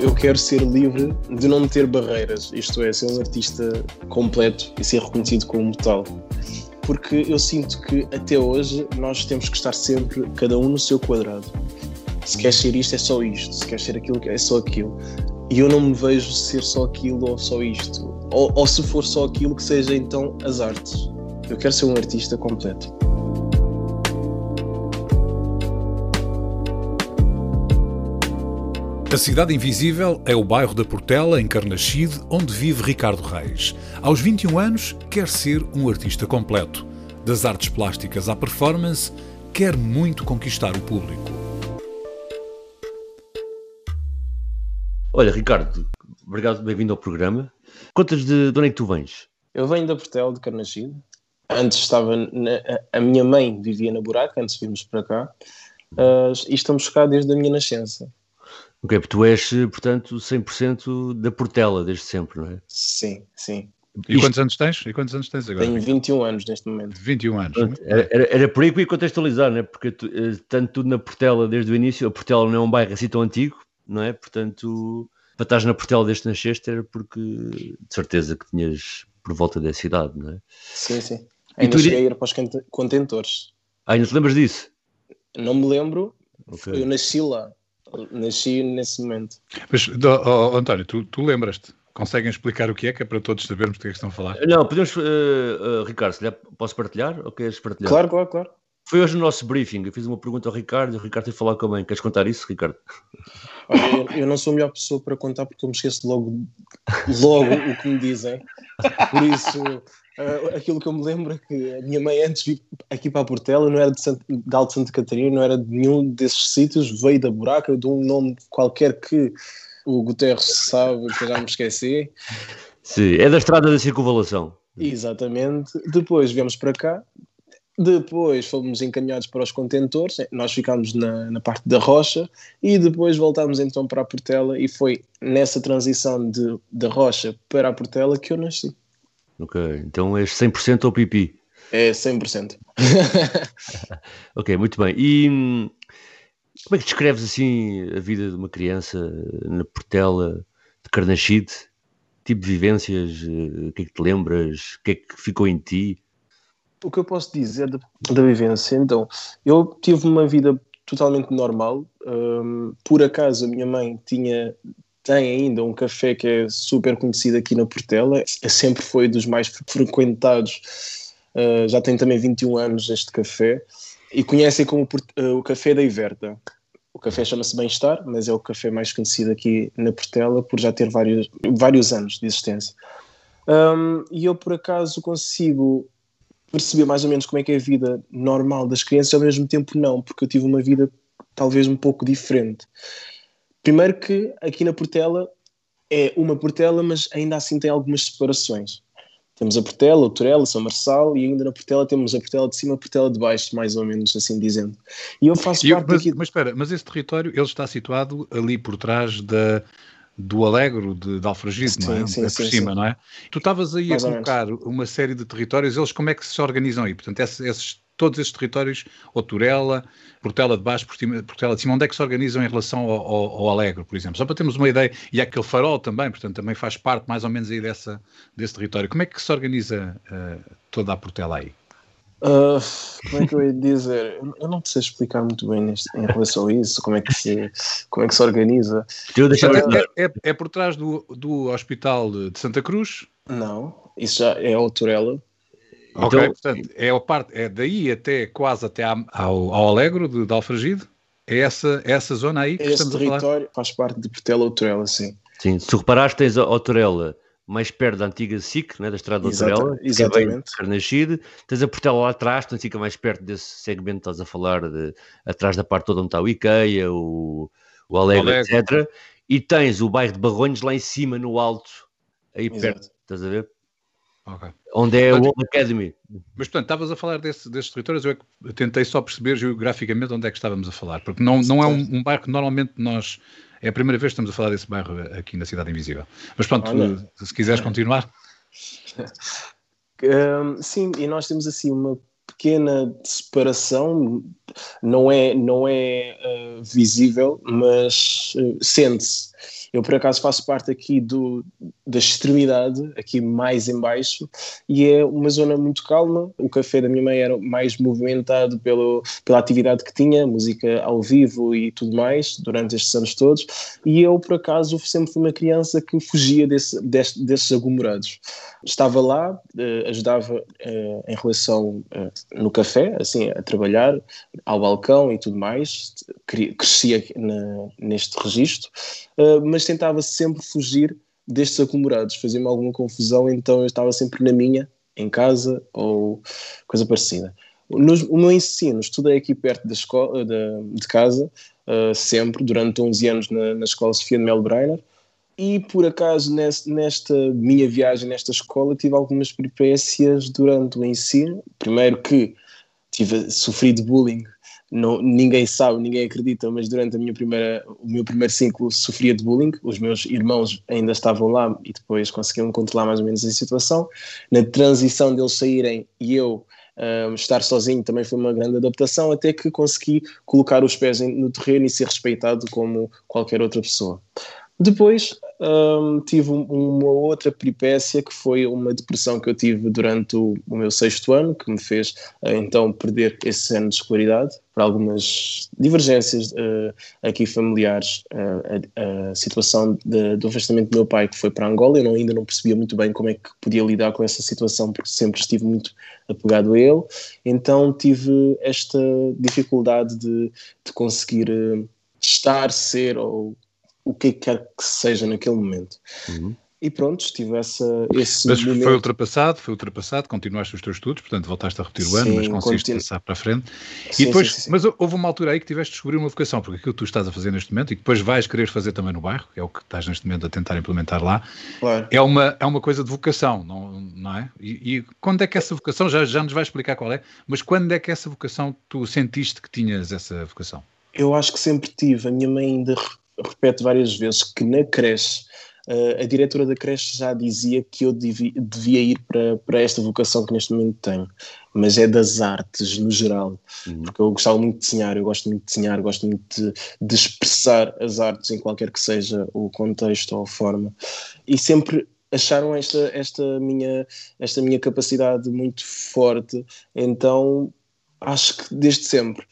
Eu quero ser livre de não ter barreiras, isto é, ser um artista completo e ser reconhecido como tal. Porque eu sinto que até hoje nós temos que estar sempre, cada um no seu quadrado. Se quer ser isto, é só isto. Se quer ser aquilo, é só aquilo. E eu não me vejo ser só aquilo ou só isto. Ou, ou se for só aquilo, que seja então as artes. Eu quero ser um artista completo. A Cidade Invisível é o bairro da Portela, em Carnaxide, onde vive Ricardo Reis. Aos 21 anos, quer ser um artista completo. Das artes plásticas à performance, quer muito conquistar o público. Olha, Ricardo, obrigado, bem-vindo ao programa. Contas de, de onde é que tu vens? Eu venho da Portela, de Carnaxide. Antes estava. Na, a minha mãe vivia na Buraca, antes de virmos para cá. Uh, e estamos cá desde a minha nascença. Ok, porque tu és, portanto, 100% da Portela desde sempre, não é? Sim, sim. E Isto... quantos anos tens? E quantos anos tens agora? Tenho 21 anos neste momento. 21 anos. Era, era, era por aí que eu ia contextualizar, não é? Porque tu, eh, tanto tudo na Portela desde o início, a Portela não é um bairro assim tão antigo, não é? Portanto, para estás na Portela desde que nasceste era porque de certeza que tinhas por volta dessa idade, não é? Sim, sim. Ainda tu... cheguei a ir para os contentores. Ah, ainda te lembras disso? Não me lembro. Okay. Eu nasci lá. Nasci nesse momento. Mas, oh, oh, António, tu, tu lembras-te? Conseguem explicar o que é, que é para todos sabermos do que é que estão a falar? Não, podemos, uh, uh, Ricardo, se lhe posso partilhar ou queres partilhar? Claro, claro, claro. Foi hoje no nosso briefing, eu fiz uma pergunta ao Ricardo e o Ricardo tem falar com a mãe. Queres contar isso, Ricardo? Olha, eu não sou a melhor pessoa para contar porque eu me esqueço logo, logo o que me dizem. Por isso, Uh, aquilo que eu me lembro é que a minha mãe, antes vir aqui para a Portela, não era de, Sant de Alto Santa Catarina, não era de nenhum desses sítios, veio da Buraca, de um nome qualquer que o Guterres sabe, que eu já me esqueci. Sim, é da estrada da circunvalação. Exatamente. Depois viemos para cá, depois fomos encaminhados para os contentores, nós ficámos na, na, parte da rocha e depois voltámos então para a Portela e foi nessa transição de, da rocha para a Portela que eu nasci. Ok, então és 100% ou pipi? É 100%. ok, muito bem. E hum, como é que descreves assim a vida de uma criança na Portela de Carnaxide? Tipo de vivências, eh, o que é que te lembras? O que é que ficou em ti? O que eu posso dizer da, vivência? Então, eu tive uma vida totalmente normal. Um, por acaso, a minha mãe tinha tem ainda um café que é super conhecido aqui na Portela, é, sempre foi dos mais frequentados, uh, já tem também 21 anos este café, e conhecem como uh, o Café da Iverta. O café chama-se Bem-Estar, mas é o café mais conhecido aqui na Portela por já ter vários, vários anos de existência. Um, e eu, por acaso, consigo perceber mais ou menos como é que é a vida normal das crianças, ao mesmo tempo não, porque eu tive uma vida talvez um pouco diferente. Primeiro que aqui na Portela é uma Portela, mas ainda assim tem algumas separações. Temos a Portela, o Torela, São Marçal e ainda na Portela temos a Portela de cima a Portela de baixo, mais ou menos assim dizendo. E eu faço e parte mas, daqui... Mas espera, mas esse território ele está situado ali por trás da, do Alegro de, de Alfragide, não é? Sim, por sim, cima, sim. não é? Tu estavas aí mais a colocar uma série de territórios, eles como é que se organizam aí? Portanto, esses, esses todos esses territórios, ou Turela, Portela de Baixo, Portela de Cima, onde é que se organizam em relação ao, ao, ao Alegre, por exemplo? Só para termos uma ideia, e aquele farol também, portanto, também faz parte mais ou menos aí dessa, desse território. Como é que se organiza uh, toda a Portela aí? Uh, como é que eu ia dizer? Eu não sei explicar muito bem neste, em relação a isso, como é que se, como é que se organiza. É, é, é por trás do, do Hospital de Santa Cruz? Não, isso já é o Turela. Ok, então, portanto, é, a parte, é daí até quase até ao, ao Alegro de, de Alfragide? É essa, essa zona aí que Esse estamos território faz parte de Portela ou sim. Sim, se reparares tens a Torela mais perto da antiga SIC, né, da Estrada Torela, exatamente. que é Nascido. Tens a Portela lá atrás, portanto fica mais perto desse segmento que estás a falar, de, atrás da parte toda onde está o IKEA, o, o Alegre, Alegre. etc. E tens o bairro de Barronhos lá em cima, no alto, aí Exato. perto, estás a ver? Ok. Onde é o Portanto, Old Academy. Mas, portanto, estavas a falar desse- desses territórios, eu é que tentei só perceber geograficamente onde é que estávamos a falar, porque não, não é um, um bairro que normalmente nós. É a primeira vez que estamos a falar desse bairro aqui na Cidade Invisível. Mas pronto, Olha. se quiseres continuar. Um, sim, e nós temos assim uma pequena separação, não é, não é uh, visível, mas uh, sente-se. Eu, por acaso, faço parte aqui do, da extremidade, aqui mais em baixo, e é uma zona muito calma. O café da minha mãe era mais movimentado pelo, pela atividade que tinha, música ao vivo e tudo mais, durante estes anos todos. E eu, por acaso, sempre fui uma criança que fugia desse, deste, desses aglomerados. Estava lá, eh, ajudava em relação no café, assim, a trabalhar, ao balcão e tudo mais. Cre- Crescia na, neste registro, eh, mas tentava sempre fugir destes aglomerados. Fazia-me alguma confusão, então eu estava sempre na minha, em casa ou coisa parecida. Nos- o meu ensino, estudei aqui perto da escola, da- de casa, eh, sempre, durante 11 anos na, na Escola Sofia de Mel Breiner. E por acaso, nesta minha viagem, nesta escola, tive algumas peripécias durante o ensino. Primeiro que tive, sofri de bullying, não, ninguém sabe, ninguém acredita, mas durante a minha primeira, o meu primeiro ciclo sofria de bullying. Os meus irmãos ainda estavam lá e depois conseguiam controlar mais ou menos a situação. Na transição deles saírem e eu um, estar sozinho também foi uma grande adaptação, até que consegui colocar os pés no terreno e ser respeitado como qualquer outra pessoa. Depois hum, tive um- uma outra peripécia que foi uma depressão que eu tive durante o, o meu sexto ano, que me fez eh, então perder esse ano de escolaridade por algumas divergências eh, aqui familiares. eh, a, a situação de- do afastamento do meu pai, que foi para Angola, eu não- ainda não percebia muito bem como é que podia lidar com essa situação, porque sempre estive muito apegado a ele. Então tive esta dificuldade de, de conseguir estar, ser ou o que quer que seja naquele momento. Uhum. E pronto, tive essa, esse Mas momento. foi ultrapassado, foi ultrapassado, continuaste os teus estudos, portanto voltaste a repetir o ano, Sim, mas conseguiste continuo. passar para a frente. Sim, e depois, sim, mas houve uma altura aí que tiveste de descobrir uma vocação, porque aquilo que tu estás a fazer neste momento e que depois vais querer fazer também no bairro, que é o que estás neste momento a tentar implementar lá, Claro. é uma, é uma coisa de vocação, não, não é? E, e quando é que essa vocação, já, já nos vais explicar qual é, mas quando é que essa vocação tu sentiste que tinhas essa vocação? Eu acho que sempre tive. A minha mãe ainda repete várias vezes que na creche, eh, a diretora da creche já dizia que eu devi- devia ir para, para esta vocação que neste momento tenho, mas é das artes no geral, Uhum. porque eu gostava muito de desenhar, eu gosto muito de desenhar, gosto muito de, de expressar as artes em qualquer que seja o contexto ou a forma, e sempre acharam esta, esta, minha, esta minha capacidade muito forte, então acho que desde sempre.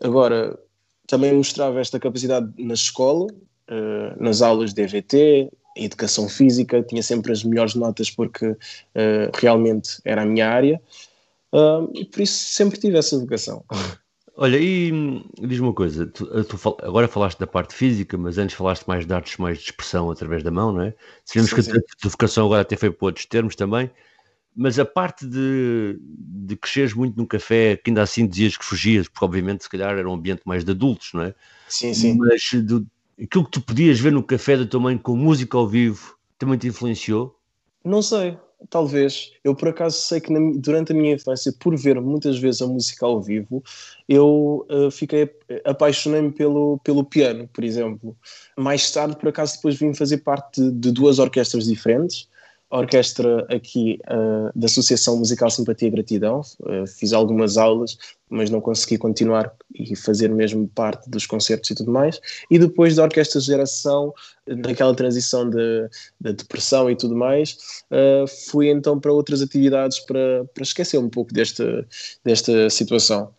Agora, também mostrava esta capacidade na escola, eh, nas aulas de EVT, educação física, tinha sempre as melhores notas porque eh, realmente era a minha área, Ah, e por isso sempre tive essa vocação. Olha, e hum, diz-me uma coisa, tu, eh, tu agora falaste da parte física, mas antes falaste mais de artes mais de expressão através da mão, não é? Sabemos que a tua vocação agora até foi para outros termos também, mas a parte de, de cresceres muito num café, que ainda assim dizias que fugias, porque obviamente se calhar era um ambiente mais de adultos, não é? Sim, sim. Mas do, aquilo que tu podias ver no café da tua mãe com música ao vivo também te influenciou? Não sei, talvez. Eu por acaso sei que na durante a minha infância, por ver muitas vezes a música ao vivo, eu eh, fiquei apaixonei-me pelo, pelo piano, por exemplo. Mais tarde, por acaso, depois vim fazer parte de, de duas orquestras diferentes. A orquestra aqui eh, da Associação Musical Simpatia e Gratidão, eh, fiz algumas aulas, mas não consegui continuar e fazer mesmo parte dos concertos e tudo mais. E depois da Orquestra Geração, naquela transição de, da depressão e tudo mais, uh, fui então para outras atividades para, para esquecer um pouco desta, desta situação.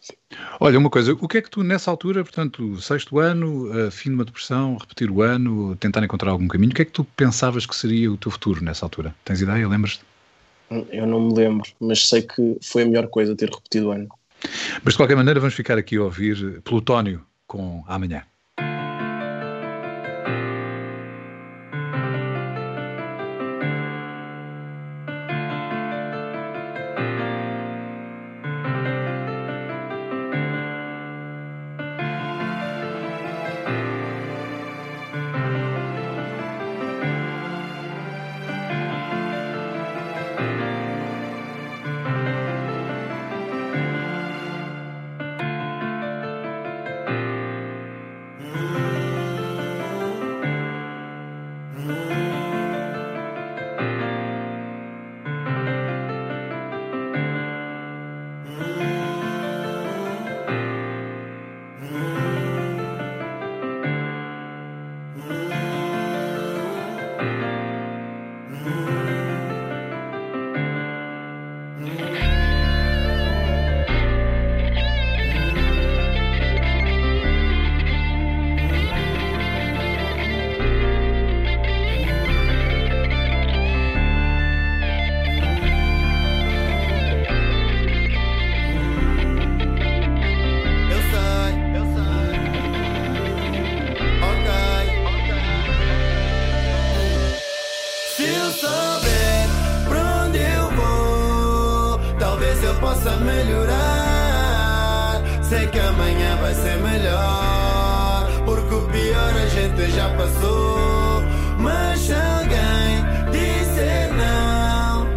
Olha, uma coisa, o que é que tu nessa altura, portanto, sexto ano, fim de uma depressão, repetir o ano, tentar encontrar algum caminho, o que é que tu pensavas que seria o teu futuro nessa altura? Tens ideia? Lembras-te? Eu não me lembro, mas sei que foi a melhor coisa ter repetido o ano. Mas de qualquer maneira vamos ficar aqui a ouvir Plutónio com Amanhã. Melhorar. Sei que amanhã vai ser melhor. Porque o pior a gente já passou. Mas se alguém disser não,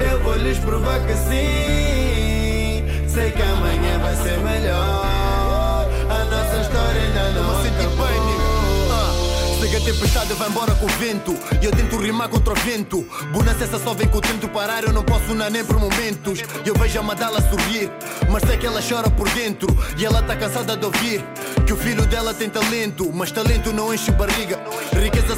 eu vou lhes provar que sim. Sei que amanhã vai ser melhor. A nossa história ainda não. Chega a tempestade, vai embora com o vento. E eu tento rimar contra o vento. Bonança essa só vem com o tempo parar. Eu não posso não nem por momentos. Eu vejo a Madala sorrir. Mas sei que ela chora por dentro. E ela tá cansada de ouvir que o filho dela tem talento. Mas talento não enche barriga.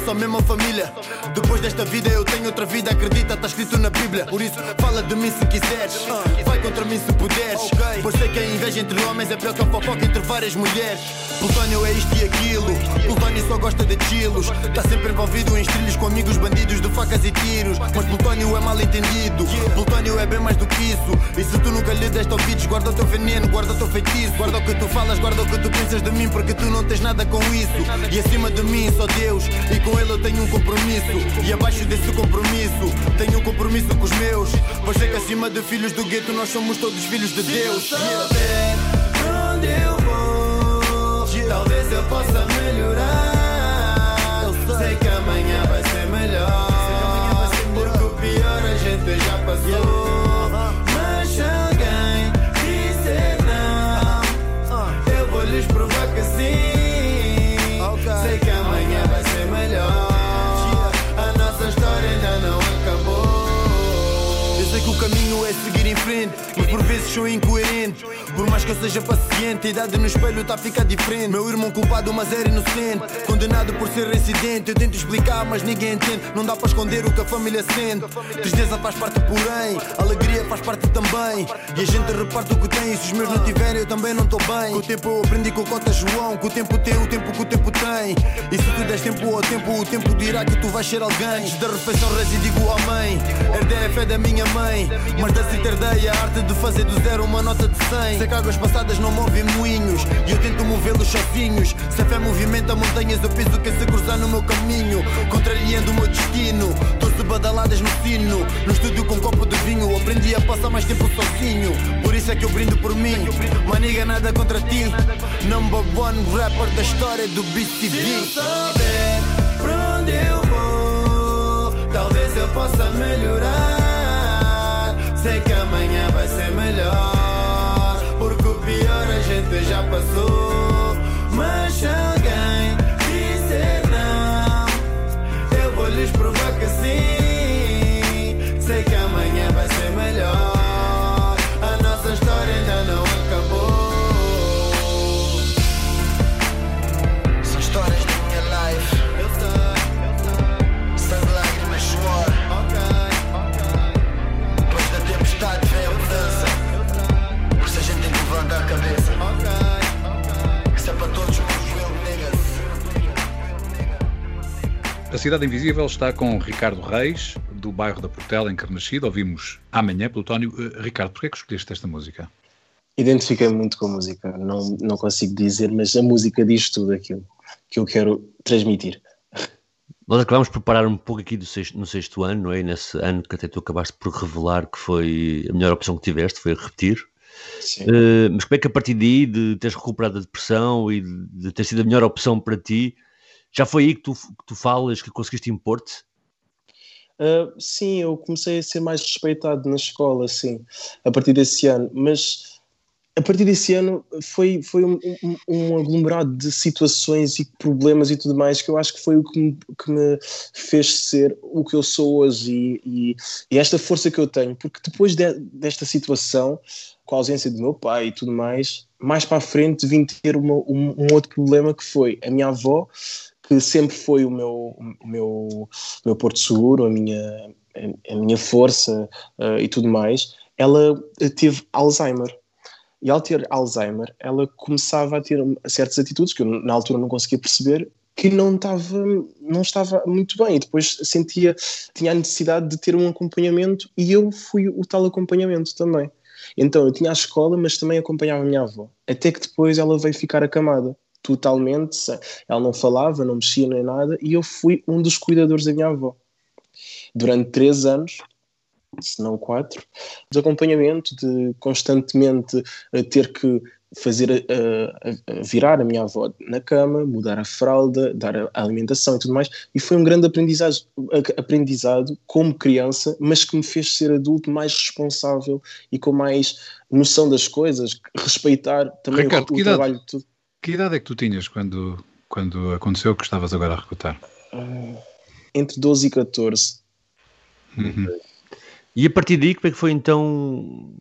Só mesmo a família. Depois desta vida eu tenho outra vida. Acredita, tá escrito na Bíblia. Por isso, fala de mim se quiseres. Vai contra mim se puderes. Pois sei que a inveja entre homens é pior que a fofoca entre várias mulheres. Plutônio é isto e aquilo. Plutônio só gosta de quilos. Tá sempre envolvido em estrilhos com amigos bandidos de facas e tiros. Mas Plutônio é mal entendido. Plutônio é bem mais do que isso. E se tu nunca lhe deste ouvidos, guarda o teu veneno, guarda o teu feitiço. Guarda o que tu falas, guarda o que tu pensas de mim, porque tu não tens nada com isso. E acima de mim só Deus. E com ele eu tenho um compromisso. E abaixo desse compromisso, tenho um compromisso com os meus. Pois sei que acima de filhos do gueto, nós somos todos filhos de Deus. Saber pra onde eu vou, talvez eu possa melhorar. Sei que amanhã vai ser melhor. Porque o pior a gente já passou. Mas por vezes sou incoerente. Por mais que eu seja paciente, a idade no espelho tá a ficar diferente. Meu irmão culpado, mas era inocente. Condenado por ser residente. Eu tento explicar, mas ninguém entende. Não dá para esconder o que a família sente. Tristeza faz parte, porém. Alegria faz parte também. E a gente reparte o que tem. E se os meus não tiverem, eu também não estou bem. Com o tempo eu aprendi com o Cota João. Que o tempo tem o tempo que o tempo tem. E se tu des tempo ao tempo, o tempo dirá que tu vais ser alguém. Antes da refeição, rezi digo mãe. Herdei a fé da minha mãe. Mas da a arte de fazer do zero uma nota de 100. Sei que águas passadas não movem moinhos. E eu tento movê-los sozinhos. Se a fé movimenta montanhas, eu penso que se cruzar no meu caminho. Contrariando o meu destino. Doze badaladas no sino. No estúdio com um copo de vinho. Aprendi a passar mais tempo sozinho. Por isso é que eu brindo por mim. Maniga nada contra ti. Number one rapper da história do BCB. Se eu souber pra onde eu vou, talvez eu possa melhorar. Cidade Invisível está com Ricardo Reis, do bairro da Portela, em Carnachide. Ouvimos amanhã, Plutónio. Eh, Ricardo, porquê é que escolheste esta música? Identifiquei muito com a música, não, não consigo dizer, mas a música diz tudo aquilo que eu quero transmitir. Nós acabámos por parar um pouco aqui do sexto- no sexto ano, não é? Nesse ano que até tu acabaste por revelar que foi a melhor opção que tiveste, foi repetir. Sim. Eh, mas como é que a partir daí, de teres recuperado a depressão e de, de ter sido a melhor opção para ti, já foi aí que tu, que tu falas, que conseguiste impor-te? Uh, sim, eu comecei a ser mais respeitado na escola, sim, a partir desse ano, mas a partir desse ano foi, foi um, um- um aglomerado de situações e problemas e tudo mais que eu acho que foi o que me, que me fez ser o que eu sou hoje e, e- e esta força que eu tenho, porque depois de- desta situação, com a ausência do meu pai e tudo mais, mais para a frente vim ter uma- um, um outro problema que foi a minha avó, que sempre foi o meu, o meu, o meu porto seguro, a minha, a, minha força eh, e tudo mais, ela eh, teve Alzheimer. E ao ter Alzheimer, ela começava a ter certas atitudes que eu na altura não conseguia perceber que não estava, não estava muito bem. E depois sentia, tinha a necessidade de ter um acompanhamento e eu fui o tal acompanhamento também. Então eu tinha a escola, mas também acompanhava a minha avó. Até que depois ela veio ficar acamada, totalmente. Ela não falava, não mexia nem nada, e eu fui um dos cuidadores da minha avó. Durante três anos se não quatro, de acompanhamento, de constantemente uh, ter que fazer uh, virar a minha avó na cama, mudar a fralda, dar a alimentação e tudo mais, e foi um grande aprendizado, aprendizado como criança, mas que me fez ser adulto mais responsável e com mais noção das coisas, respeitar também Ricardo, o, o trabalho de tudo. Que idade é que tu tinhas quando, quando aconteceu que estavas agora a recrutar? Uh, entre 12 e 14. Uhum. E a partir daí, como é que foi então?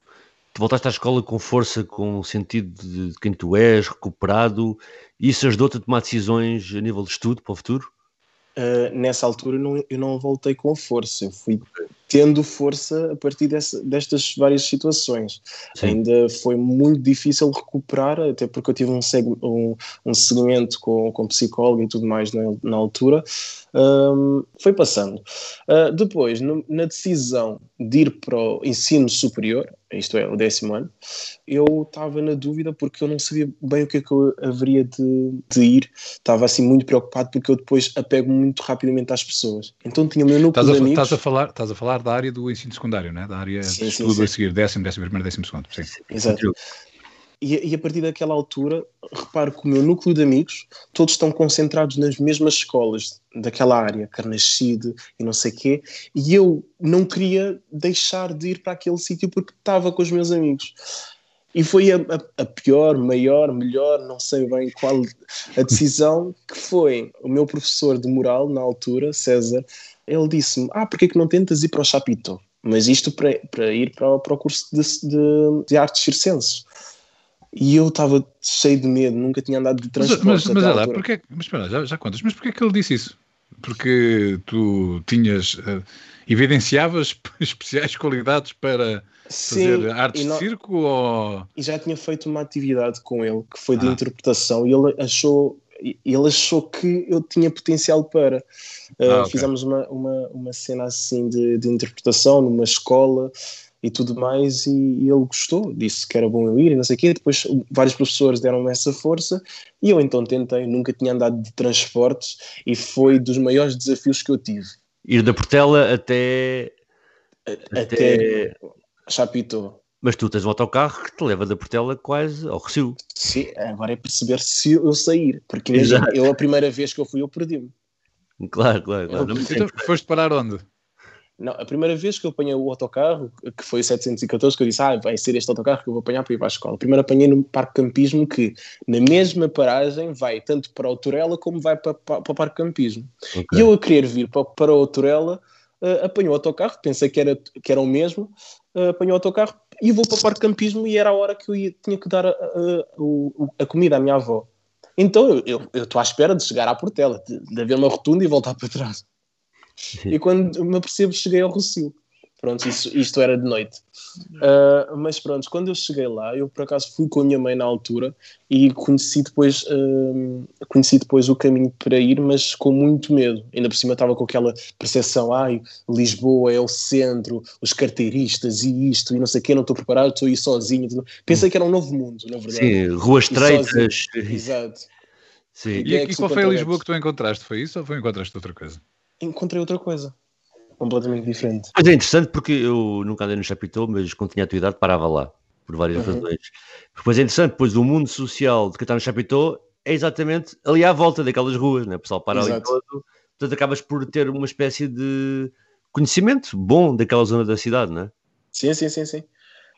Tu voltaste à escola com força, com o sentido de quem tu és, recuperado, e isso ajudou-te a tomar decisões a nível de estudo para o futuro? Uh, nessa altura não, eu não voltei com força, eu fui tendo força a partir dessa, destas várias situações. Sim. Ainda foi muito difícil recuperar, até porque eu tive um, um, um segmento com, com psicólogo e tudo mais na, na altura. Um, foi passando. Uh, depois, no, na decisão de ir para o ensino superior, isto é, o décimo ano, eu estava na dúvida porque eu não sabia bem o que é que eu haveria de, de ir. Estava assim muito preocupado porque eu depois apego muito rapidamente às pessoas. Então tinha o meu núcleo estás a, de amigos... Estás a, falar, estás a falar da área do ensino secundário, né? da área sim, de estudo sim, a seguir, décimo, décimo primeiro, décimo segundo. Sim. Exato. E, e, a partir daquela altura, reparo que o meu núcleo de amigos, todos estão concentrados nas mesmas escolas daquela área, Carnachide e não sei quê, e eu não queria deixar de ir para aquele sítio porque estava com os meus amigos. E foi a, a, a, pior, maior, melhor, não sei bem qual a decisão, que foi o meu professor de moral, na altura, César, ele disse-me, ah, porquê que não tentas ir para o Chapitão? Mas isto para, para ir para, para o curso de, de, de artes circenses. E eu estava cheio de medo, nunca tinha andado de transporte. Mas, mas, mas é lá, porque, mas espera, já, já contas, mas porquê é que ele disse isso? Porque tu tinhas, uh, evidenciavas especiais qualidades para Sim, fazer artes de circo? Ou... E já tinha feito uma atividade com ele, que foi de ah. interpretação, e ele achou, ele achou que eu tinha potencial para. Uh, ah, okay. Fizemos uma, uma, uma cena assim de, de interpretação numa escola e tudo mais, e, e, ele gostou, disse que era bom eu ir e não sei o quê. Depois vários professores deram-me essa força e eu então tentei, nunca tinha andado de transportes e foi dos maiores desafios que eu tive. Ir da Portela até. Até, até Chapitão. Mas tu tens um autocarro que te leva da Portela quase ao Recio. Sim, agora é perceber se eu sair, porque imagina, eu a primeira vez que eu fui eu perdi-me. Claro, claro, claro. Eu, então, foste parar onde? Não, a primeira vez que eu apanhei o autocarro, que foi o 714, que eu disse, ah, vai ser este autocarro que eu vou apanhar para ir para a escola. Primeiro apanhei no Parque Campismo, que na mesma paragem vai tanto para o Torela como vai para, para, para o Parque Campismo. Okay. E eu a querer vir para, para o Torela, uh, apanhei o autocarro, pensei que era, que era o mesmo, uh, apanhei o autocarro e vou para o Parque Campismo e era a hora que eu ia, tinha que dar a, a, a comida à minha avó. Então eu estou à espera de chegar à Portela, de, de haver uma rotunda e voltar para trás. E quando me apercebo, cheguei ao Rocio. Pronto, isso, isto era de noite. Uh, mas pronto, quando eu cheguei lá, eu por acaso fui com a minha mãe na altura e conheci depois, uh, conheci depois o caminho para ir, mas com muito medo. Ainda por cima estava com aquela percepção: ai, Lisboa é o centro, os carteiristas e isto, e não sei o quê, não estou preparado, estou aí sozinho. Pensei que era um novo mundo, na verdade. Sim, ruas estreitas. Exato. Sim. E, e, e qual foi a Lisboa que tu encontraste? Foi isso ou foi encontraste outra coisa? encontrei outra coisa completamente diferente. Mas é interessante porque eu nunca andei no Chapitão, mas quando tinha a tua idade parava lá, por várias uhum. razões. Depois é interessante, pois o mundo social de quem está no Chapitão é exatamente ali à volta daquelas ruas, né? o pessoal para Exato. ali todo, portanto acabas por ter uma espécie de conhecimento bom daquela zona da cidade, não é? Sim, sim, sim, sim.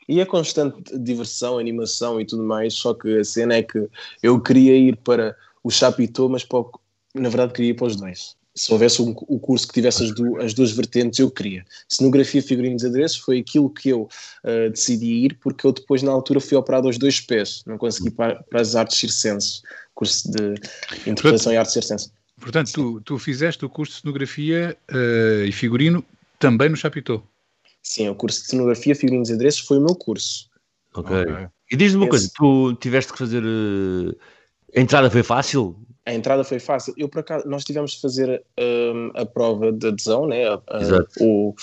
E a constante diversão, animação e tudo mais, só que a cena é que eu queria ir para o Chapitão, mas para, na verdade queria ir para os dois se houvesse um, um curso que tivesse as, du as, duas vertentes, eu queria. Cenografia, figurinos e adereços foi aquilo que eu uh, decidi ir, porque eu depois, na altura, fui operado aos dois pés, não consegui para, para as artes circenses, curso de interpretação portanto, e artes circenses. Portanto, tu, tu, fizeste o curso de cenografia uh, e figurino também no Chapitão? Sim, o curso de cenografia, figurinos e adereços foi o meu curso. Ok. okay. E diz-me uma Esse... coisa, tu tiveste que fazer. Uh, a entrada foi fácil? A entrada foi fácil. Eu, por acaso, nós tivemos de fazer um, a prova de adesão, né? A, o,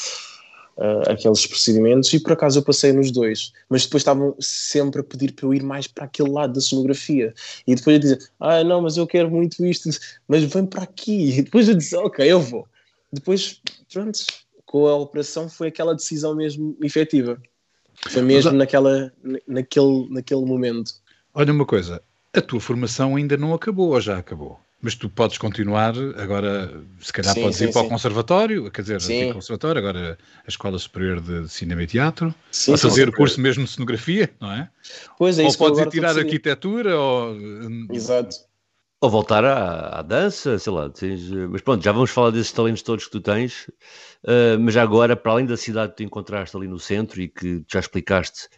uh, aqueles procedimentos, e por acaso eu passei nos dois. Mas depois estavam sempre a pedir para eu ir mais para aquele lado da sonografia. E depois eu dizia, ah, não, mas eu quero muito isto, mas vem para aqui. E depois eu disse, ok, eu vou. Depois, pronto, com a operação foi aquela decisão mesmo efetiva. Foi mesmo naquela, naquele, naquele momento. Olha uma coisa, a tua formação ainda não acabou ou já acabou? Mas tu podes continuar, agora, se calhar Sim, podes sim, ir para sim. o conservatório, quer dizer, Sim. antigo conservatório, agora a Escola Superior de Cinema e Teatro, Sim, fazer o curso mesmo de cenografia, não é? Pois é, ou isso podes ir tirar arquitetura, ou... hum, Exato. Ou voltar à, à dança, sei lá. tens, eh, mas pronto, já vamos falar desses talentos todos que tu tens. eh, mas já agora, para além da cidade que tu encontraste ali no centro e que tu já explicaste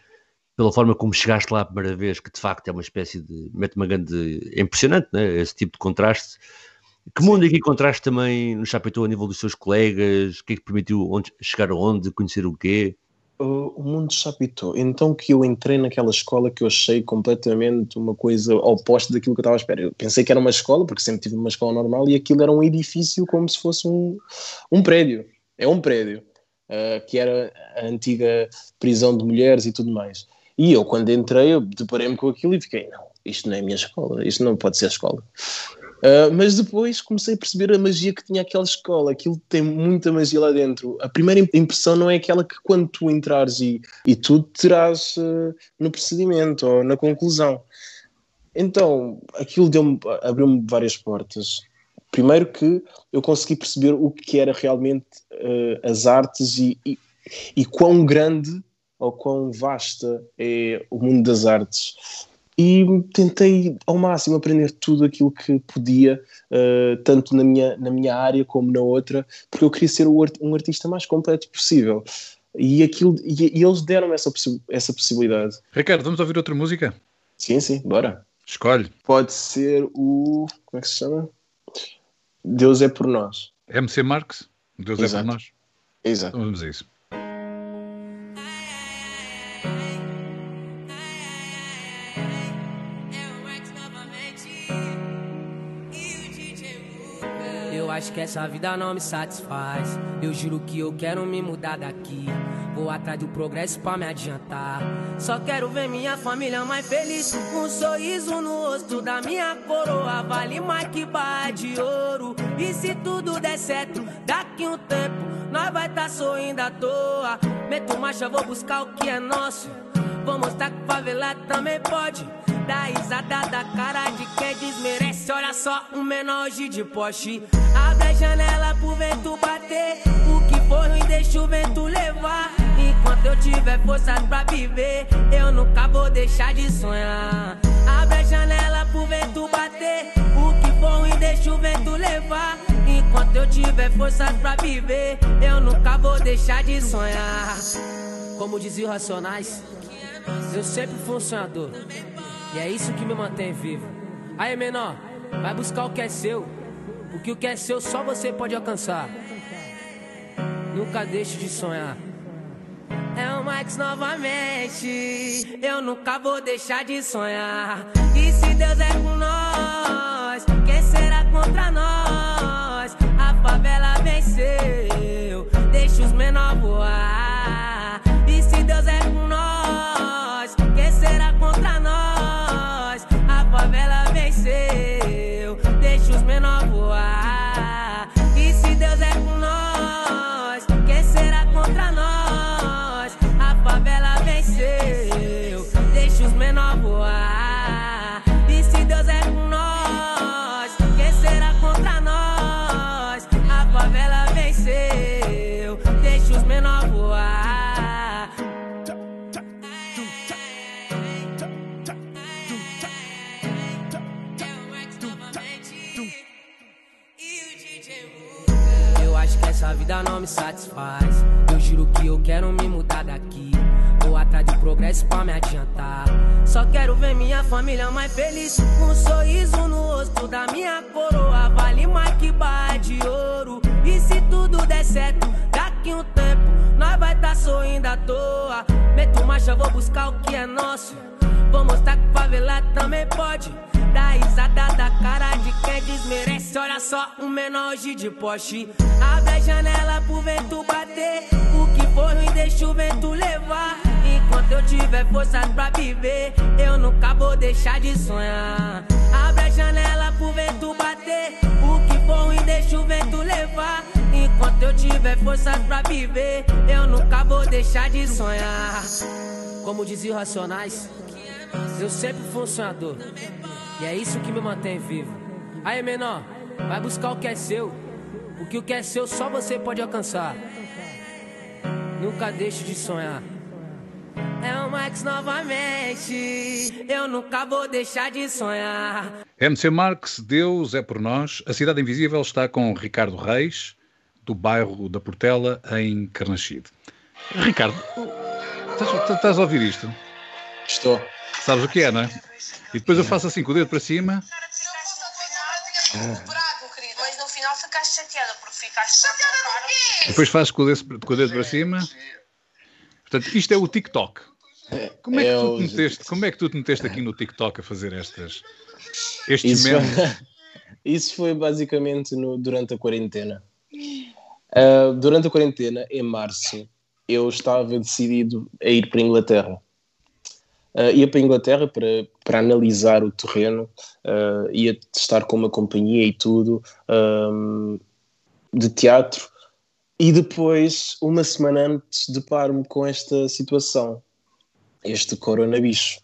pela forma como chegaste lá a primeira vez, que de facto é uma espécie de. mete uma grande. é impressionante, né? Esse tipo de contraste. Que mundo é que encontraste também no Chapéu a nível dos seus colegas? O que é que permitiu onde, chegar aonde? Conhecer o quê? O mundo chapitou. Então que eu entrei naquela escola que eu achei completamente uma coisa oposta daquilo que eu estava à espera. Eu pensei que era uma escola, porque sempre tive uma escola normal, e aquilo era um edifício como se fosse um, um prédio. É um prédio, uh, que era a antiga prisão de mulheres e tudo mais. E eu, quando entrei, eu deparei-me com aquilo e fiquei, não, isto não é a minha escola, isto não pode ser a escola. Uh, mas depois comecei a perceber a magia que tinha aquela escola. Aquilo tem muita magia lá dentro. A primeira im- impressão não é aquela que quando tu entrares e, e tu terás uh, no procedimento ou na conclusão. Então, aquilo abriu-me várias portas. Primeiro que eu consegui perceber o que era realmente uh, as artes e, e, e quão grande ou quão vasta é o mundo das artes e tentei ao máximo aprender tudo aquilo que podia, uh, tanto na minha, na minha área como na outra, porque eu queria ser um artista mais completo possível. E, aquilo, e, e eles deram-me essa, possi- essa possibilidade. Ricardo, vamos ouvir outra música? Sim, sim, bora. Escolhe. Pode ser o. Como é que se chama? Deus é por nós. MC Marx, Deus é Exato. por nós. Exato. Então vamos a isso. Que essa vida não me satisfaz. Eu juro que eu quero me mudar daqui. Vou atrás do progresso pra me adiantar. Só quero ver minha família mais feliz. Um sorriso no rosto da minha coroa. Vale mais que barra de ouro. E se tudo der certo, daqui um tempo, nós vai tá sorrindo à toa. Meto marcha, vou buscar o que é nosso. Vou mostrar que favela também pode. Dá risada da cara de quem desmerece. Olha só, um menor hoje de Porsche. Abre a janela pro vento bater. O que for ruim, deixa o vento levar. Enquanto eu tiver forças pra viver, eu nunca vou deixar de sonhar. Abre a janela pro vento bater. O que for ruim, deixa o vento levar. Enquanto eu tiver forças pra viver, eu nunca vou deixar de sonhar. Como diziam Racionais, eu sempre fui um sonhador. E é isso que me mantém vivo. Aí, menor, vai buscar o que é seu. Porque o que é seu só você pode alcançar. Nunca deixe de sonhar. É o Max novamente. Eu nunca vou deixar de sonhar. E se Deus é com nós, quem não me satisfaz. Eu juro que eu quero me mudar daqui. Vou atrás de progresso pra me adiantar. Só quero ver minha família mais feliz. Um sorriso no rosto da minha coroa. Vale mais que barra de ouro. E se tudo der certo, daqui um tempo, nós vai tá sorrindo à toa. Meto marcha, vou buscar o que é nosso. Vou mostrar que favela também pode. Dá risada da cara de quem desmerece. Olha só, um menor hoje de Porsche. Abre a janela pro vento bater. O que for ruim, deixa o vento levar. Enquanto eu tiver forças pra viver, eu nunca vou deixar de sonhar. Abre a janela pro vento bater. O que for ruim, deixa o vento levar. Enquanto eu tiver forças pra viver, eu nunca vou deixar de sonhar. Como diziam Racionais, eu sempre fui um sonhador. E é isso que me mantém vivo. Aí, menor, vai buscar o que é seu. Porque o que é seu só você pode alcançar. Nunca deixe de sonhar. É o Max novamente. Eu nunca vou deixar de sonhar. MC Marx, Deus é por nós. A Cidade Invisível está com Ricardo Reis, do bairro da Portela, em Carnaxide. Ricardo, estás, estás a ouvir isto? Estou. Sabes o que é, não é? E depois eu faço assim com o dedo para cima. querido. Mas no final ficaste chateada porque ficaste chateada com quê? Depois fazes com o dedo, com o dedo para cima. Portanto, isto é o TikTok. Como é, que É tu te meteste, como é que tu te meteste aqui no TikTok a fazer estas, estes Isso memes? foi, isso foi basicamente no- durante a quarentena. Ah, durante a quarentena, em março, eu estava decidido a ir para a Inglaterra. Ah, ia para a Inglaterra para, para analisar o terreno, ah, ia estar com uma companhia e tudo, ahm, de teatro. E depois, uma semana antes, deparo-me com esta situação, este coronavirus.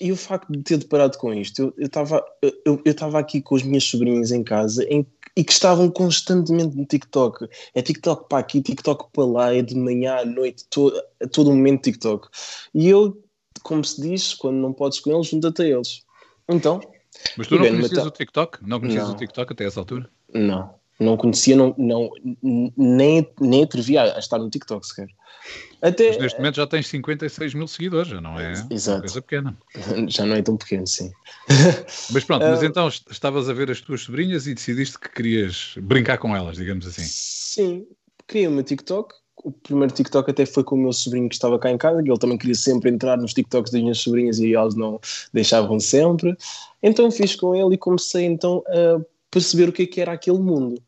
E o facto de ter deparado com isto, eu estava eu, eu, eu aqui com as minhas sobrinhas em casa em- e que estavam constantemente no TikTok. É TikTok para aqui, TikTok para lá, é de manhã à noite, to, a todo momento TikTok. E eu, como se diz, quando não podes com eles, junta-te a eles. Então, Mas tu não conhecias o TikTok? Não conhecias Não. o TikTok até essa altura? não, não conhecia, não, não, nem, nem atrevia a, estar no TikTok sequer. Até, Mas neste momento já tens 56 mil seguidores, já não é Exato. coisa pequena. já não é tão pequeno, sim. Mas pronto, mas Ah. então est- estavas a ver as tuas sobrinhas e decidiste que querias brincar com elas, digamos assim. Sim, criei o meu TikTok. O primeiro TikTok até foi com o meu sobrinho que estava cá em casa, que ele também queria sempre entrar nos TikToks das minhas sobrinhas e elas não deixavam sempre. Então fiz com ele e comecei então a perceber o que é que era aquele mundo.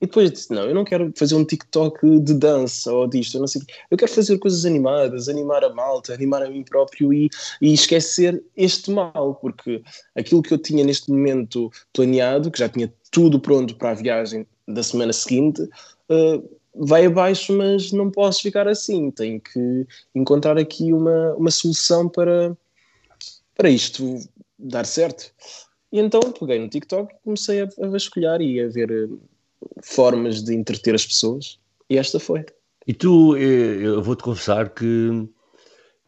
E depois disse: Não, eu não quero fazer um TikTok de dança ou disto, eu não sei. Eu quero fazer coisas animadas, animar a malta, animar a mim próprio e, e esquecer este mal, porque aquilo que eu tinha neste momento planeado, que já tinha tudo pronto para a viagem da semana seguinte, eh, vai abaixo, mas não posso ficar assim. Tenho que encontrar aqui uma, uma solução para, para isto dar certo. E então peguei no TikTok e comecei a, a vasculhar e a ver eh, formas de entreter as pessoas. E esta foi. E tu, eh, eu vou-te confessar que,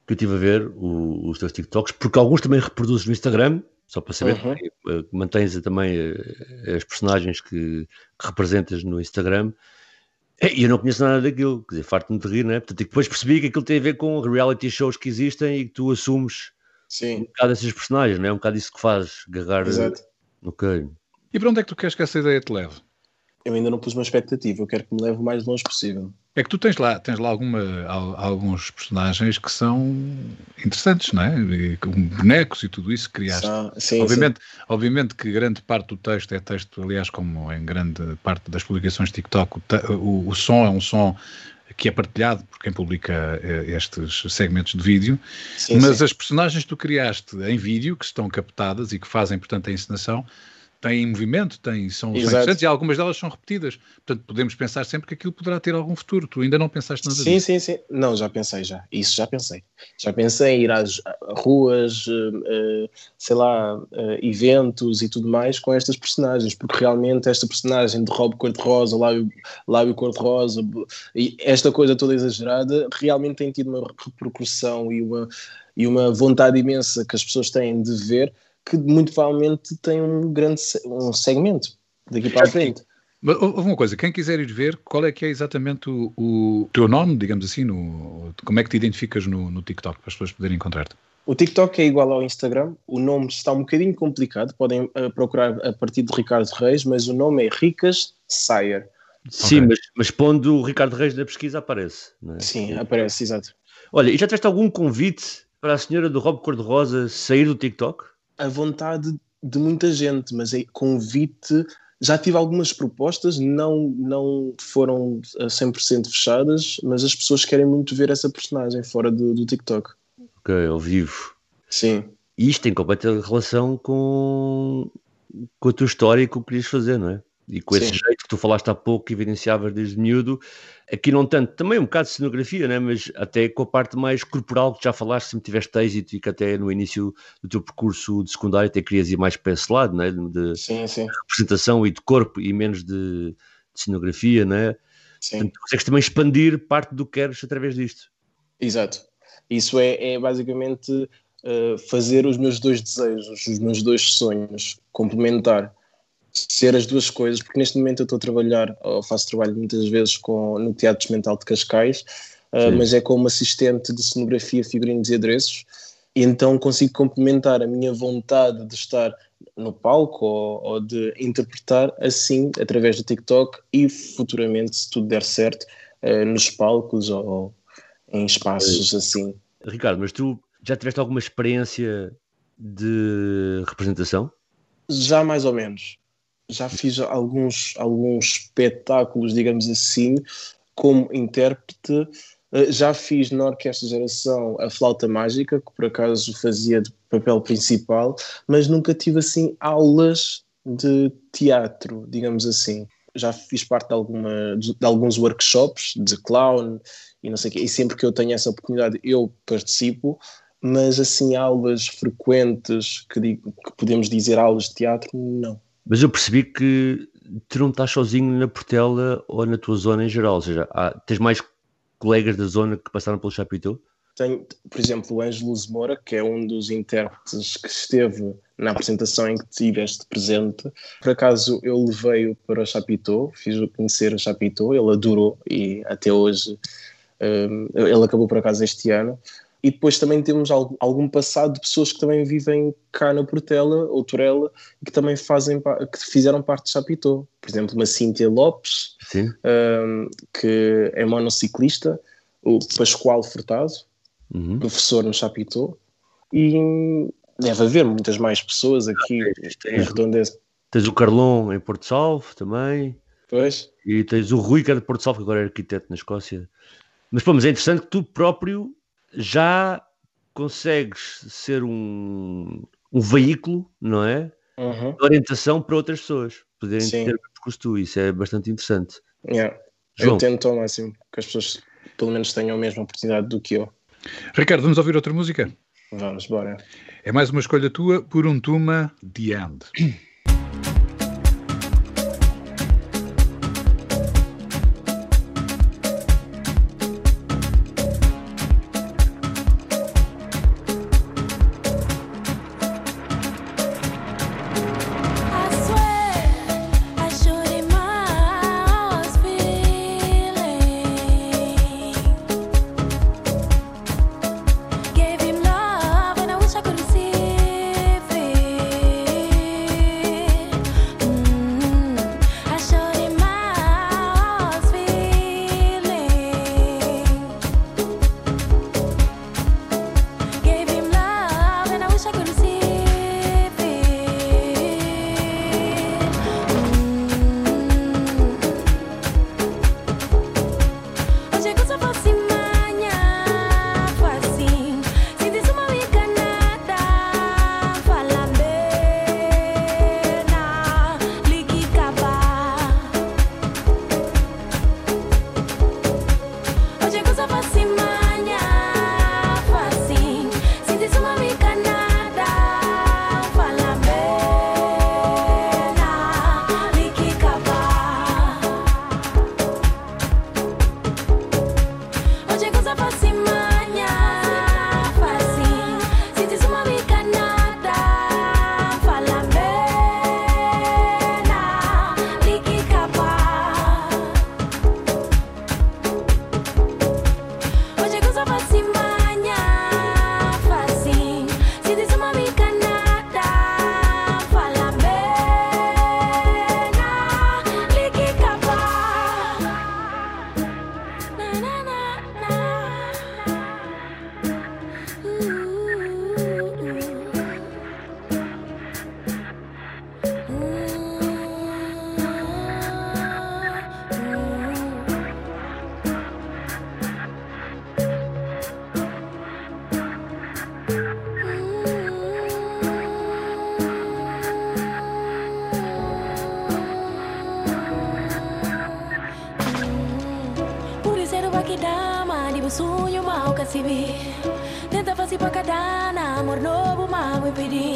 que eu estive a ver o- os teus TikToks, porque alguns também reproduzes no Instagram, só para saber, Uhum. eh, mantens também as personagens que, que representas no Instagram. Eh, E eu não conheço nada daquilo, quer dizer, farto-me de rir, né? Portanto, e depois percebi que aquilo tem a ver com reality shows que existem e que tu assumes um Sim, bocado esses personagens, não é? Um bocado isso que fazes, agarrar. eh, exato. Ok. E para onde é que tu queres que essa ideia te leve? Eu ainda não pus uma expectativa, eu quero que me leve o mais longe possível. É que tu tens lá, tens lá alguma, al- alguns personagens que são interessantes, não é? Com bonecos e tudo isso que criaste. Só- sim, obviamente, obviamente que grande parte do texto é texto, aliás, como em grande parte das publicações de TikTok, o, o- o som é um som que é partilhado por quem publica eh, estes segmentos de vídeo, sim, mas sim. as personagens que tu criaste em vídeo, que estão captadas e que fazem, portanto, a encenação, têm movimento, têm, são, interessantes e algumas delas são repetidas. Portanto, podemos pensar sempre que aquilo poderá ter algum futuro. Tu ainda não pensaste nada Sim, disso. sim, sim. Não, já pensei, já. Isso já pensei. Já pensei em ir às ruas, eh, eh, sei lá, eh, eventos e tudo mais com estas personagens, porque realmente esta personagem de roubo cor-de-rosa, lábio, lábio cor-de-rosa, e esta coisa toda exagerada, realmente tem tido uma repercussão e uma, e uma vontade imensa que as pessoas têm de ver, que muito provavelmente tem um grande um segmento daqui para a frente. Mas hou- houve uma coisa, quem quiser ir ver, qual é que é exatamente o, o teu nome, digamos assim, no, como é que te identificas no, no TikTok, para as pessoas poderem encontrar-te? O TikTok é igual ao Instagram, o nome está um bocadinho complicado, podem eh, procurar a partir de Ricardo Reis, mas o nome é Ricas Sayer. Sim, Ok. mas, mas pondo o Ricardo Reis na pesquisa aparece. Não é? Sim, aparece, exato. Olha, e já tiveste algum convite para a senhora do Rob Cor-de-Rosa sair do TikTok? A vontade de muita gente, mas é convite. Já tive algumas propostas, não, não foram a 100% fechadas, mas as pessoas querem muito ver essa personagem fora do, do TikTok. Ok, ao vivo. Sim, E isto tem completa relação com, com a tua história e com o que querias fazer, não é? E com esse Sim. jeito que tu falaste há pouco, que evidenciavas desde miúdo, aqui não tanto, também um bocado de cenografia, né? mas até com a parte mais corporal que já falaste, sempre tiveste êxito e que até no início do teu percurso de secundário até querias ir mais para esse lado, né? de Sim, sim, representação e de corpo e menos de, de cenografia, né? sim. Portanto, consegues também expandir parte do que queres através disto. Exato. Isso é, é basicamente uh, fazer os meus dois desejos, os meus dois sonhos, complementar, ser as duas coisas, porque neste momento eu estou a trabalhar, ou faço trabalho muitas vezes com, no Teatro Experimental de Cascais, uh, mas é como assistente de cenografia, figurinos e adereços, e então consigo complementar a minha vontade de estar no palco ou, ou de interpretar assim, através do TikTok e futuramente, se tudo der certo, uh, nos palcos ou em espaços assim. Ricardo, mas tu já tiveste alguma experiência de representação? Já mais ou menos. Já fiz alguns, alguns espetáculos, digamos assim, como intérprete. Uh, Já fiz na Orquestra Geração a Flauta Mágica, que por acaso fazia de papel principal, mas nunca tive assim aulas de teatro, digamos assim. Já fiz parte de, alguma, de alguns workshops de clown e não sei o quê, e sempre que eu tenho essa oportunidade eu participo, mas assim aulas frequentes, que, digo- que podemos dizer aulas de teatro, não. Mas eu percebi que tu não estás sozinho na Portela ou na tua zona em geral, ou seja, há- tens mais colegas da zona que passaram pelo Chapitão? Tenho, por exemplo, o Ângelo Moura, que é um dos intérpretes que esteve na apresentação em que tiveste presente. Por acaso eu levei-o para o Chapitão, fiz-o conhecer o Chapitão, ele adorou e até hoje hum, ele acabou por acaso este ano. E depois também temos al- algum passado de pessoas que também vivem cá na Portela ou Torela e que também fazem, que fizeram parte de Chapitão. Por exemplo, uma Cíntia Lopes, Sim. hum, que é monociclista, o Pascoal Furtado, Uhum. professor no Chapitão, e deve haver muitas mais pessoas aqui tens- em Redondeza. Tens o Carlon em Porto Salvo também, Pois, e tens o Rui, que é de Porto Salvo, que agora é arquiteto na Escócia. Mas, pô, mas é interessante que tu próprio já consegues ser um, um veículo, não é? uhum, De orientação para outras pessoas, poderem Sim. ter o mesmo percurso que tu. Isso é bastante interessante. yeah. João. eu tento ao máximo que as pessoas pelo menos tenham a mesma oportunidade do que eu. Ricardo, vamos ouvir outra música? Vamos, bora. É mais uma escolha tua por um Tuma The End.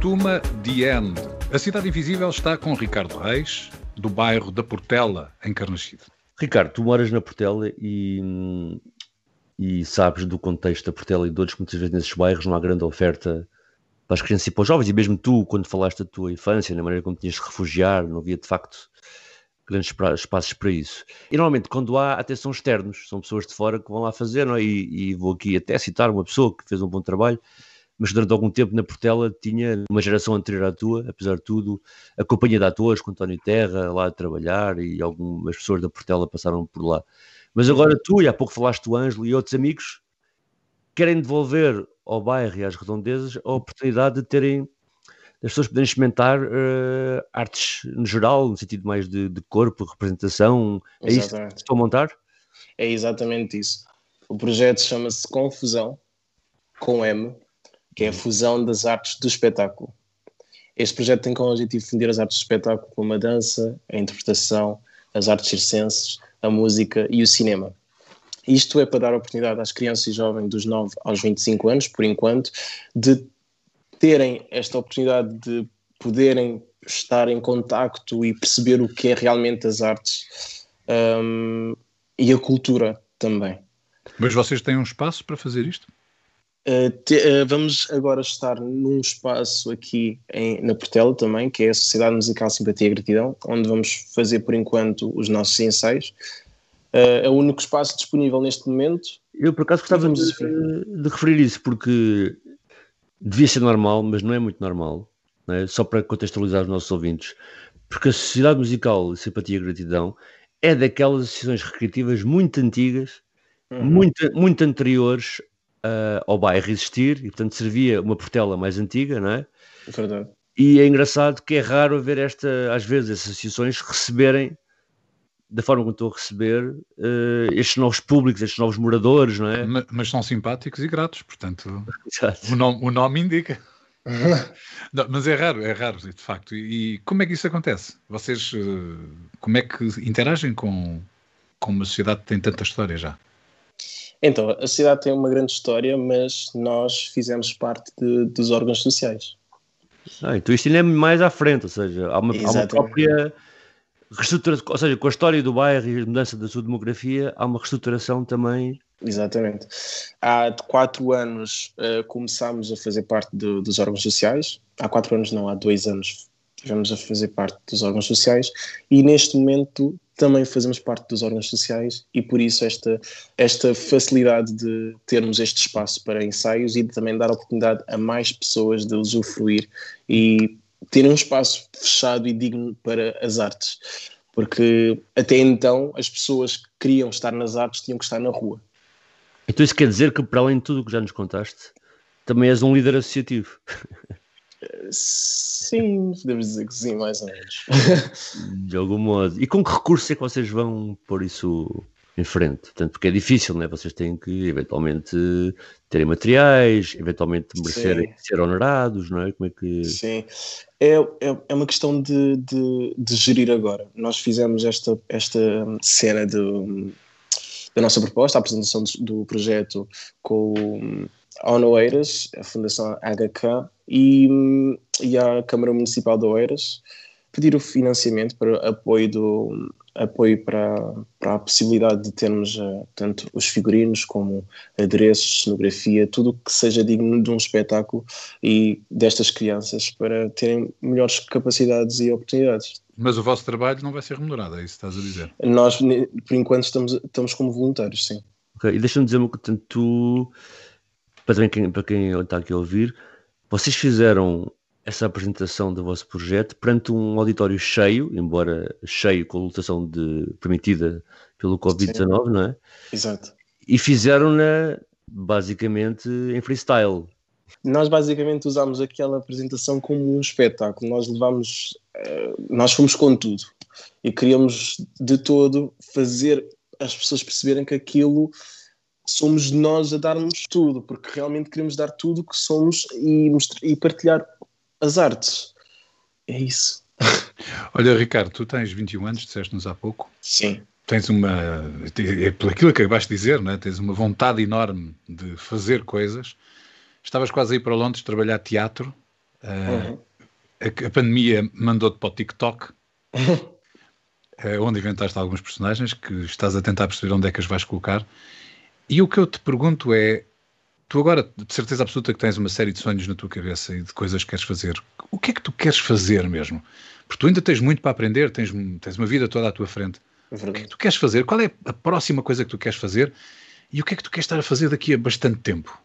Gruntuma The End. A Cidade Invisível está com Ricardo Reis, do bairro da Portela, em Carnaxide. Ricardo, tu moras na Portela e, e sabes do contexto da Portela e de outros muitas vezes nesses bairros não há grande oferta para as crianças e para os jovens, e mesmo tu, quando falaste da tua infância, na maneira como tinhas de refugiar, não havia de facto grandes espaços para isso. E normalmente, quando há, até são externos, são pessoas de fora que vão lá fazer, é? e, e vou aqui até citar uma pessoa que fez um bom trabalho, mas durante algum tempo na Portela tinha uma geração anterior à tua, apesar de tudo, a companhia de atores com António Terra lá a trabalhar e algumas pessoas da Portela passaram por lá. Mas agora tu, e há pouco falaste do Ângelo e outros amigos, querem devolver ao bairro e às redondezas a oportunidade de terem, das pessoas poderem experimentar eh, artes no geral, no sentido mais de, de corpo, representação. É isso que estão a montar? É exatamente isso. O projeto chama-se Confusão, com M, que é a fusão das artes do espetáculo. Este projeto tem como objetivo fundir as artes do espetáculo como a dança, a interpretação, as artes circenses, a música e o cinema. Isto é para dar oportunidade às crianças e jovens dos 9 aos 25 anos, por enquanto, de terem esta oportunidade de poderem estar em contacto e perceber o que é realmente as artes hum, e a cultura também. Mas vocês têm um espaço para fazer isto? Uh, te- uh, vamos agora estar num espaço aqui em- na Portela também, que é a Sociedade Musical Simpatia e Gratidão, onde vamos fazer por enquanto os nossos ensaios. Uh, é o único espaço disponível neste momento. Eu, por acaso, gostava de, de referir isso, porque devia ser normal, mas não é muito normal, é? só para contextualizar os nossos ouvintes, porque a Sociedade Musical Simpatia e Gratidão é daquelas associações recreativas muito antigas, muito, muito anteriores ah, ao bairro existir, e portanto servia uma portela mais antiga, não é? Verdade. E é engraçado que é raro ver esta, às vezes, essas associações receberem, da forma como estou a receber, eh, estes novos públicos, estes novos moradores, não é? Ma- Mas são simpáticos e gratos, portanto, Exato. o nome, o nome indica. Não, mas é raro, é raro, de facto. E como é que isso acontece? Vocês, eh, como é que interagem com, com uma sociedade que tem tanta história já? Então, a cidade tem uma grande história, mas nós fizemos parte de- dos órgãos sociais. Ah, então isto ainda é mais à frente, ou seja, há uma, há uma própria reestruturação, ou seja, com a história do bairro e a mudança da sua demografia, há uma reestruturação também. Exatamente. Há quatro anos uh, começámos a fazer parte do- dos órgãos sociais. Há quatro anos, não, há dois anos estivemos a fazer parte dos órgãos sociais e neste momento também fazemos parte dos órgãos sociais e por isso esta, esta facilidade de termos este espaço para ensaios e de também dar oportunidade a mais pessoas de usufruir e terem um espaço fechado e digno para as artes. Porque até então as pessoas que queriam estar nas artes tinham que estar na rua. Então isso quer dizer que, para além de tudo o que já nos contaste, também és um líder associativo. Sim, podemos dizer que sim, mais ou menos. De algum modo. E com que recursos é que vocês vão pôr isso em frente. Portanto, porque é difícil, não é? Vocês têm que eventualmente terem materiais, eventualmente merecerem ser honrados, não é? Como é que. Sim, é, é, é uma questão de, de, de gerir agora. Nós fizemos esta, esta cena do, da nossa proposta, a apresentação do, do projeto com o- a ONU Oeiras, a Fundação HK e, e a Câmara Municipal de Oeiras pedir o financiamento para apoio do apoio para, para a possibilidade de termos eh, tanto os figurinos como adereços, cenografia, tudo o que seja digno de um espetáculo e destas crianças para terem melhores capacidades e oportunidades. Mas o vosso trabalho não vai ser remunerado, é isso que estás a dizer. Nós, por enquanto, estamos, estamos como voluntários, sim. Ok, E deixa-me dizer uma coisa, portanto, tu, para, também quem, para quem está aqui a ouvir, vocês fizeram essa apresentação do vosso projeto perante um auditório cheio, embora cheio com a lotação de, permitida pelo Covid-19, não é? Exato. E fizeram-na basicamente em freestyle. Nós basicamente usámos aquela apresentação como um espetáculo. Nós levámos, eh, nós fomos com tudo e queríamos de todo fazer as pessoas perceberem que aquilo somos nós a darmos tudo, porque realmente queremos dar tudo o que somos e, e partilhar as artes. É isso. Olha, Ricardo, tu tens 21 anos, disseste-nos há pouco. Sim. Tens uma. É por aquilo que acabaste de dizer, não é? tens uma vontade enorme de fazer coisas. Estavas quase a ir para Londres trabalhar teatro. Ah, Uhum. a, a pandemia mandou-te para o TikTok, eh, onde inventaste alguns personagens que estás a tentar perceber onde é que as vais colocar. E o que eu te pergunto é: tu agora, de certeza absoluta, que tens uma série de sonhos na tua cabeça e de coisas que queres fazer. O que é que tu queres fazer mesmo? Porque tu ainda tens muito para aprender, tens, tens uma vida toda à tua frente. É O que é que tu queres fazer? Qual é a próxima coisa que tu queres fazer? E o que é que tu queres estar a fazer daqui a bastante tempo?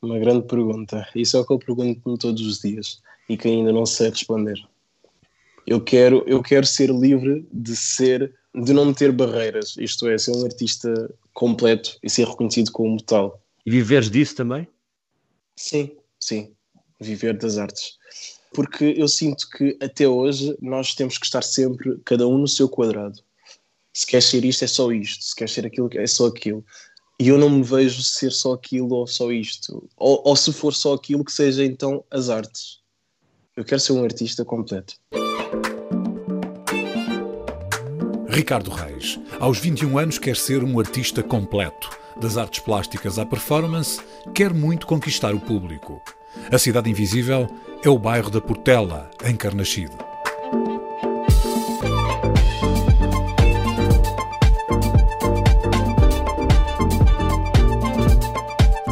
Uma grande pergunta. Isso é o que eu pergunto-me todos os dias e que ainda não sei responder. Eu quero, eu quero ser livre de ser, de não ter barreiras. Isto é, ser um artista completo e ser reconhecido como tal. E viveres disso também? Sim, sim. Viver das artes. Porque eu sinto que até hoje nós temos que estar sempre, cada um no seu quadrado. Se queres ser isto, é só isto. Se queres ser aquilo, é só aquilo. E eu não me vejo ser só aquilo ou só isto. Ou, ou se for só aquilo, que seja então as artes. Eu quero ser um artista completo. Ricardo Reis, aos 21 anos, quer ser um artista completo. Das artes plásticas à performance, quer muito conquistar o público. A Cidade Invisível é o bairro da Portela, em Carnaxide.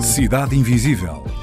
Cidade Invisível,